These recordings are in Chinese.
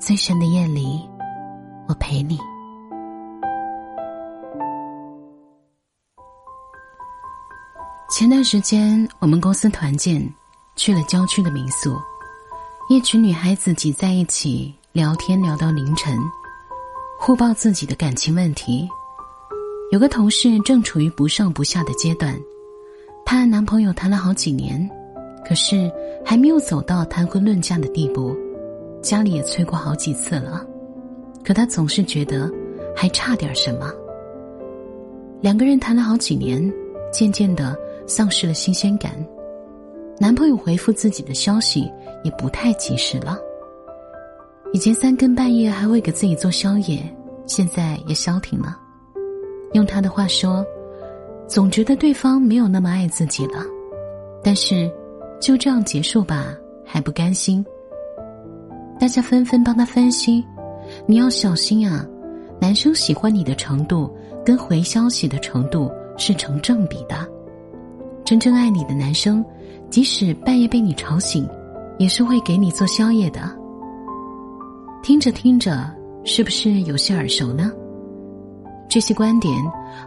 最深的夜里，我陪你。前段时间，我们公司团建，去了郊区的民宿，一群女孩子挤在一起聊天，聊到凌晨，互报自己的感情问题。有个同事正处于不上不下的阶段，她和男朋友谈了好几年，可是还没有走到谈婚论嫁的地步。家里也催过好几次了，可他总是觉得还差点什么。两个人谈了好几年，渐渐的丧失了新鲜感。男朋友回复自己的消息也不太及时了。以前三更半夜还会给自己做宵夜，现在也消停了。用他的话说，总觉得对方没有那么爱自己了。但是，就这样结束吧，还不甘心。大家纷纷帮他分析，你要小心啊！男生喜欢你的程度跟回消息的程度是成正比的。真正爱你的男生，即使半夜被你吵醒，也是会给你做宵夜的。听着听着，是不是有些耳熟呢？这些观点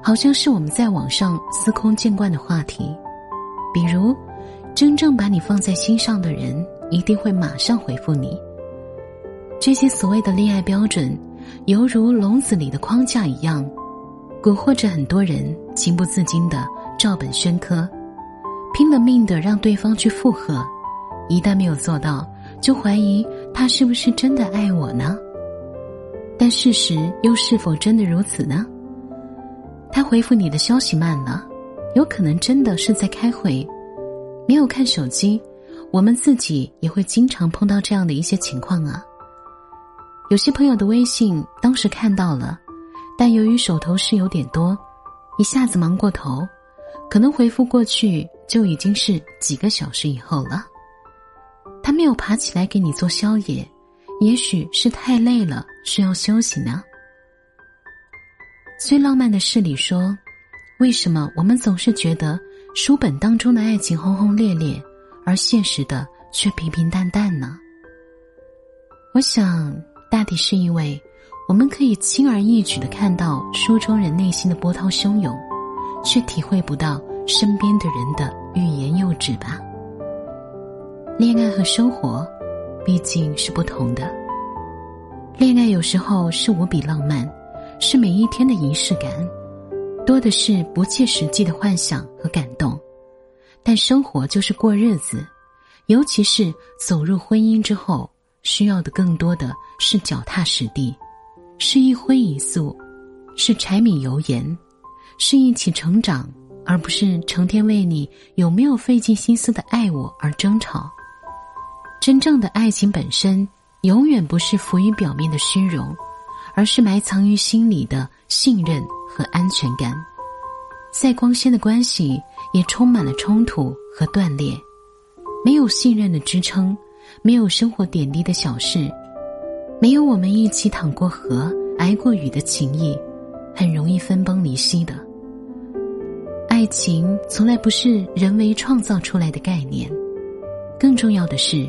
好像是我们在网上司空见惯的话题，比如，真正把你放在心上的人，一定会马上回复你。这些所谓的恋爱标准，犹如笼子里的框架一样，蛊惑着很多人，情不自禁的照本宣科，拼了命的让对方去附和，一旦没有做到，就怀疑他是不是真的爱我呢？但事实又是否真的如此呢？他回复你的消息慢了，有可能真的是在开会，没有看手机。我们自己也会经常碰到这样的一些情况啊。有些朋友的微信当时看到了，但由于手头事有点多，一下子忙过头，可能回复过去就已经是几个小时以后了。他没有爬起来给你做宵夜，也许是太累了，需要休息呢。最浪漫的事里说，为什么我们总是觉得书本当中的爱情轰轰烈烈，而现实的却平平淡淡呢？我想。大抵是因为，我们可以轻而易举的看到书中人内心的波涛汹涌，却体会不到身边的人的欲言又止吧。恋爱和生活，毕竟是不同的。恋爱有时候是无比浪漫，是每一天的仪式感，多的是不切实际的幻想和感动。但生活就是过日子，尤其是走入婚姻之后。需要的更多的是脚踏实地，是一荤一素，是柴米油盐，是一起成长，而不是成天为你有没有费尽心思的爱我而争吵。真正的爱情本身，永远不是浮于表面的虚荣，而是埋藏于心里的信任和安全感。再光鲜的关系，也充满了冲突和断裂，没有信任的支撑。没有生活点滴的小事，没有我们一起淌过河、挨过雨的情谊，很容易分崩离析的。爱情从来不是人为创造出来的概念，更重要的是，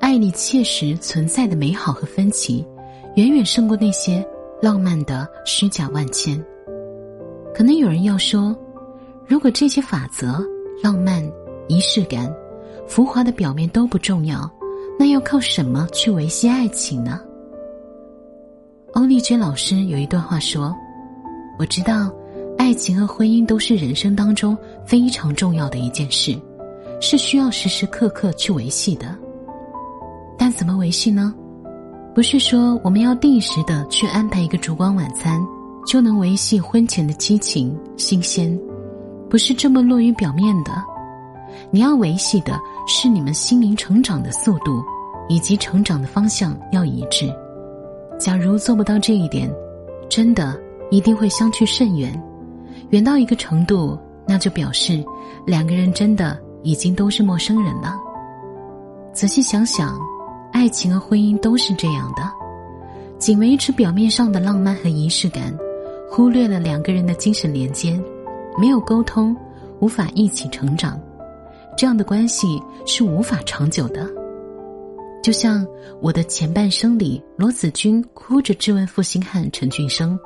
爱里切实存在的美好和分歧，远远胜过那些浪漫的虚假万千。可能有人要说，如果这些法则、浪漫、仪式感、浮华的表面都不重要。那要靠什么去维系爱情呢？欧丽娟老师有一段话说：“我知道，爱情和婚姻都是人生当中非常重要的一件事，是需要时时刻刻去维系的。但怎么维系呢？不是说我们要定时的去安排一个烛光晚餐，就能维系婚前的激情新鲜，不是这么落于表面的。你要维系的。”是你们心灵成长的速度，以及成长的方向要一致。假如做不到这一点，真的一定会相去甚远，远到一个程度，那就表示两个人真的已经都是陌生人了。仔细想想，爱情和婚姻都是这样的，仅维持表面上的浪漫和仪式感，忽略了两个人的精神连接，没有沟通，无法一起成长，这样的关系是无法长久的。就像我的前半生里，罗子君哭着质问负心汉陈俊生：“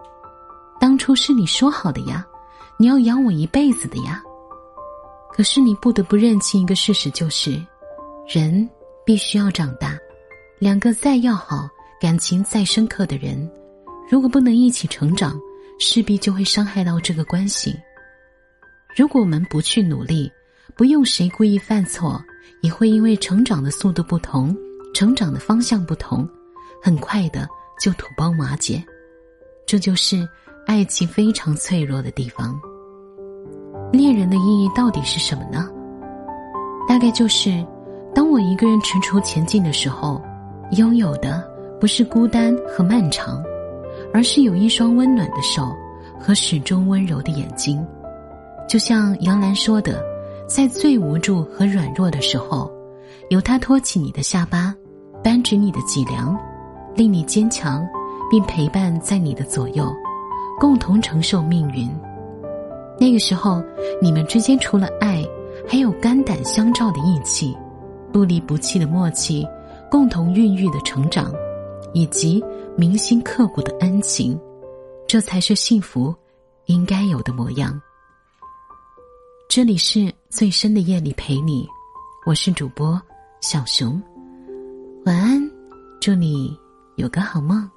当初是你说好的呀，你要养我一辈子的呀。”可是你不得不认清一个事实，就是人必须要长大。两个再要好、感情再深刻的人，如果不能一起成长，势必就会伤害到这个关系。如果我们不去努力，不用谁故意犯错，也会因为成长的速度不同。成长的方向不同，很快的就土崩瓦解，这就是爱情非常脆弱的地方。恋人的意义到底是什么呢？大概就是，当我一个人踟蹰前进的时候，拥有的不是孤单和漫长，而是有一双温暖的手和始终温柔的眼睛。就像杨澜说的，在最无助和软弱的时候，由他托起你的下巴。扳直你的脊梁，令你坚强，并陪伴在你的左右，共同承受命运。那个时候，你们之间除了爱，还有肝胆相照的义气，不离不弃的默契，共同孕育的成长，以及铭心刻骨的恩情，这才是幸福应该有的模样。这里是最深的夜里陪你，我是主播小熊。晚安，祝你有个好梦。